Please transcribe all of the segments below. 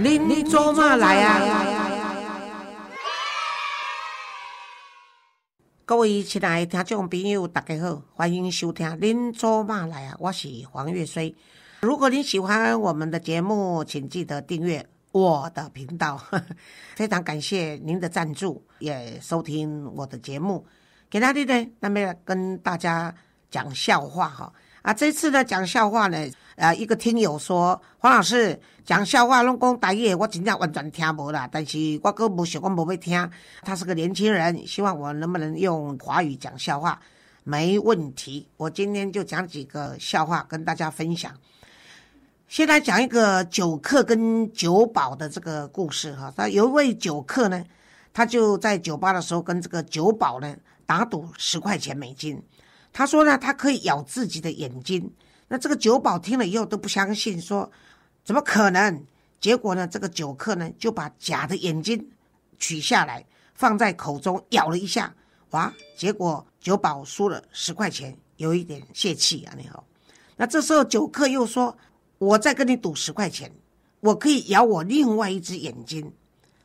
您您做嘛来啊？各位亲爱的听众朋友，大家好，欢迎收听《您做嘛来啊》，我是黄月水。如果您喜欢我们的节目，请记得订阅我的频道。非常感谢您的赞助，也收听我的节目。给大家呢，那么跟大家讲笑话哈。啊，这次呢讲笑话呢，呃，一个听友说，黄老师讲笑话拢讲台语，我真正完全听无啦。但是我哥不想，我不会听。他是个年轻人，希望我能不能用华语讲笑话？没问题，我今天就讲几个笑话跟大家分享。先来讲一个酒客跟酒保的这个故事哈。他有一位酒客呢，他就在酒吧的时候跟这个酒保呢打赌十块钱美金。他说呢，他可以咬自己的眼睛。那这个酒保听了以后都不相信，说怎么可能？结果呢，这个酒客呢就把假的眼睛取下来，放在口中咬了一下，哇！结果酒保输了十块钱，有一点泄气啊！你好，那这时候酒客又说：“我再跟你赌十块钱，我可以咬我另外一只眼睛。”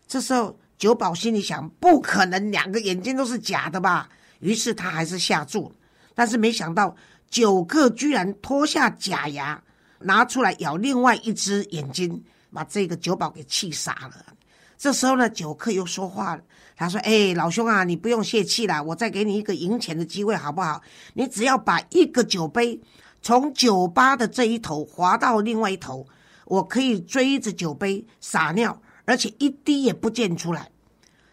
这时候酒保心里想：不可能，两个眼睛都是假的吧？于是他还是下注。但是没想到，酒客居然脱下假牙，拿出来咬另外一只眼睛，把这个酒保给气傻了。这时候呢，酒客又说话了，他说：“哎，老兄啊，你不用泄气了，我再给你一个赢钱的机会，好不好？你只要把一个酒杯从酒吧的这一头滑到另外一头，我可以追着酒杯撒尿，而且一滴也不溅出来。”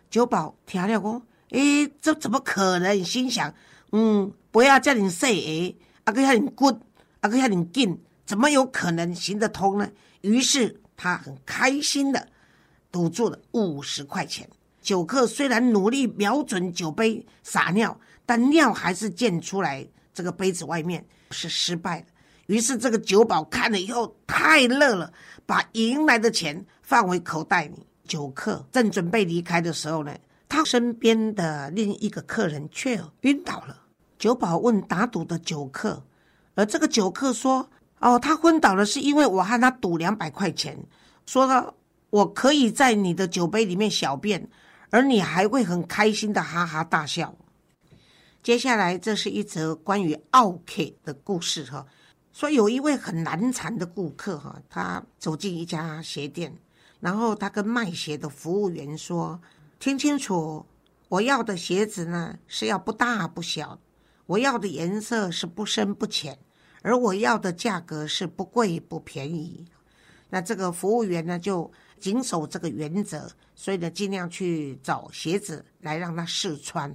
酒保听了讲：“哎，这怎么可能？”心想：“嗯。”不要叫你细阿哥叫你滚，阿哥叫你进，怎么有可能行得通呢？于是他很开心的赌注了五十块钱。酒客虽然努力瞄准酒杯撒尿，但尿还是溅出来，这个杯子外面是失败的。于是这个酒保看了以后太乐了，把赢来的钱放回口袋里。酒客正准备离开的时候呢，他身边的另一个客人却晕倒了。酒保问打赌的酒客，而这个酒客说：“哦，他昏倒了，是因为我和他赌两百块钱，说了我可以在你的酒杯里面小便，而你还会很开心的哈哈大笑。”接下来，这是一则关于奥 K 的故事哈。说有一位很难缠的顾客哈，他走进一家鞋店，然后他跟卖鞋的服务员说：“听清楚，我要的鞋子呢是要不大不小。”我要的颜色是不深不浅，而我要的价格是不贵不便宜。那这个服务员呢，就谨守这个原则，所以呢，尽量去找鞋子来让他试穿。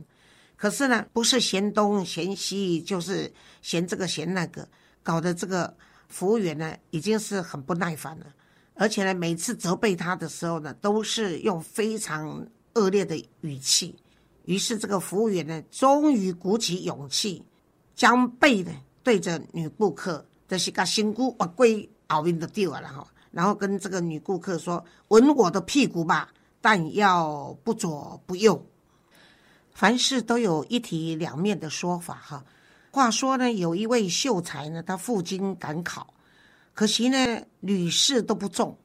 可是呢，不是嫌东嫌西，就是嫌这个嫌那个，搞得这个服务员呢，已经是很不耐烦了。而且呢，每次责备他的时候呢，都是用非常恶劣的语气。于是，这个服务员呢，终于鼓起勇气，将背呢对着女顾客，这是个新姑把龟熬晕的丢了哈，然后跟这个女顾客说：“吻我的屁股吧，但要不左不右。”凡事都有一体两面的说法哈。话说呢，有一位秀才呢，他赴京赶考，可惜呢屡试都不中，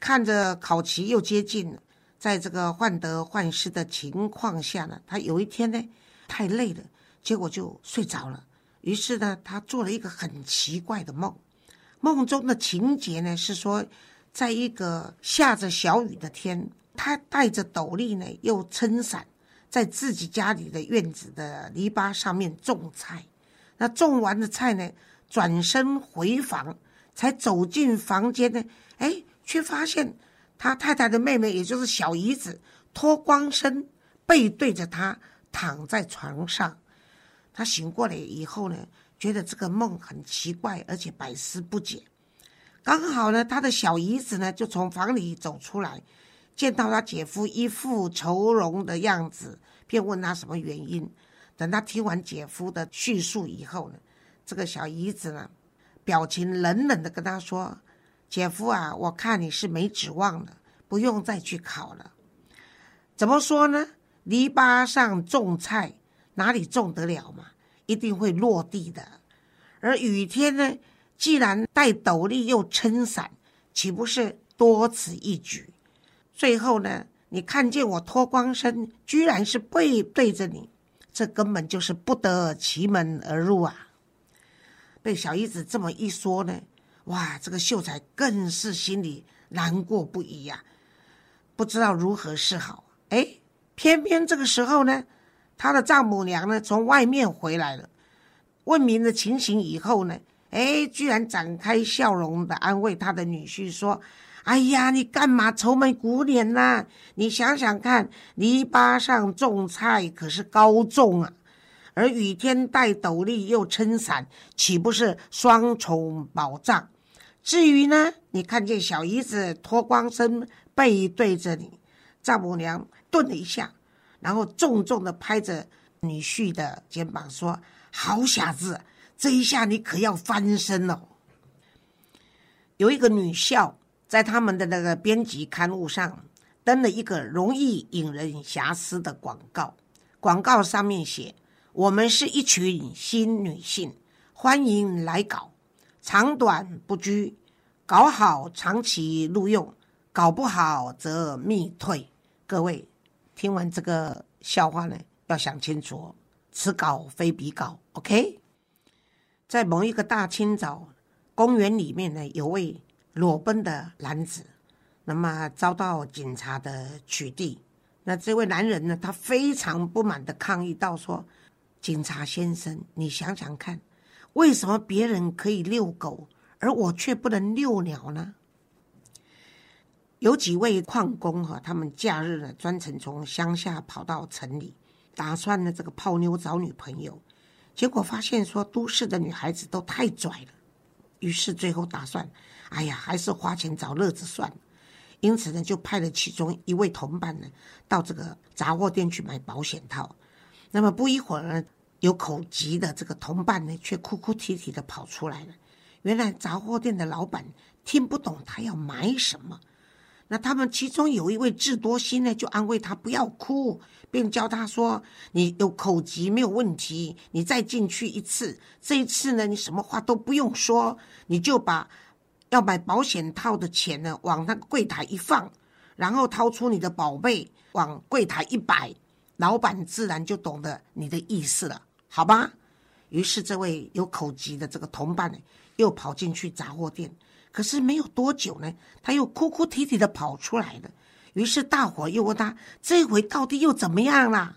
看着考期又接近了。在这个患得患失的情况下呢，他有一天呢太累了，结果就睡着了。于是呢，他做了一个很奇怪的梦。梦中的情节呢是说，在一个下着小雨的天，他戴着斗笠呢，又撑伞，在自己家里的院子的篱笆上面种菜。那种完的菜呢，转身回房，才走进房间呢，哎，却发现。他太太的妹妹，也就是小姨子，脱光身，背对着他躺在床上。他醒过来以后呢，觉得这个梦很奇怪，而且百思不解。刚好呢，他的小姨子呢就从房里走出来，见到他姐夫一副愁容的样子，便问他什么原因。等他听完姐夫的叙述以后呢，这个小姨子呢，表情冷冷的跟他说。姐夫啊，我看你是没指望了，不用再去考了。怎么说呢？篱笆上种菜，哪里种得了嘛？一定会落地的。而雨天呢，既然戴斗笠又撑伞，岂不是多此一举。最后呢，你看见我脱光身，居然是背对着你，这根本就是不得其门而入啊！被小姨子这么一说呢，哇，这个秀才更是心里难过不已呀，不知道如何是好。哎，偏偏这个时候呢，他的丈母娘呢从外面回来了，问明了情形以后呢，哎，居然展开笑容的安慰他的女婿说：“哎呀，你干嘛愁眉苦脸呐？你想想看，篱笆上种菜可是高种啊。”而雨天戴斗笠又撑伞，岂不是双重保障？至于呢，你看见小姨子脱光身背对着你，丈母娘顿了一下，然后重重的拍着女婿的肩膀说：“好小子，这一下你可要翻身了。”有一个女校在他们的那个编辑刊物上登了一个容易引人遐思的广告，广告上面写。我们是一群新女性，欢迎来搞，长短不拘，搞好长期录用，搞不好则密退。各位听完这个笑话呢，要想清楚，此稿非彼稿。OK，在某一个大清早，公园里面呢，有位裸奔的男子，那么遭到警察的取缔。那这位男人呢，他非常不满的抗议道：“说。”警察先生，你想想看，为什么别人可以遛狗，而我却不能遛鸟呢？有几位矿工哈，他们假日呢专程从乡下跑到城里，打算呢这个泡妞找女朋友，结果发现说都市的女孩子都太拽了，于是最后打算，哎呀，还是花钱找乐子算了。因此呢，就派了其中一位同伴呢到这个杂货店去买保险套。那么不一会儿呢，有口疾的这个同伴呢，却哭哭啼啼的跑出来了。原来杂货店的老板听不懂他要买什么，那他们其中有一位智多星呢，就安慰他不要哭，并教他说：“你有口疾没有问题，你再进去一次，这一次呢，你什么话都不用说，你就把要买保险套的钱呢往那个柜台一放，然后掏出你的宝贝往柜台一摆。”老板自然就懂得你的意思了，好吧？于是这位有口疾的这个同伴呢，又跑进去杂货店。可是没有多久呢，他又哭哭啼啼的跑出来了。于是大伙又问他：“这回到底又怎么样啦？”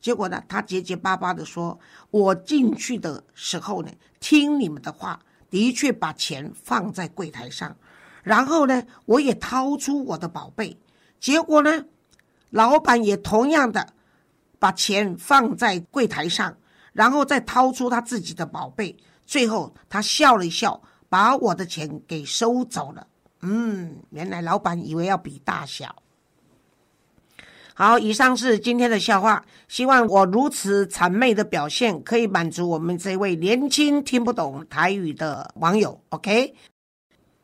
结果呢，他结结巴巴的说：“我进去的时候呢，听你们的话，的确把钱放在柜台上，然后呢，我也掏出我的宝贝，结果呢，老板也同样的。”把钱放在柜台上，然后再掏出他自己的宝贝，最后他笑了一笑，把我的钱给收走了。嗯，原来老板以为要比大小。好，以上是今天的笑话，希望我如此谄媚的表现可以满足我们这位年轻听不懂台语的网友。OK，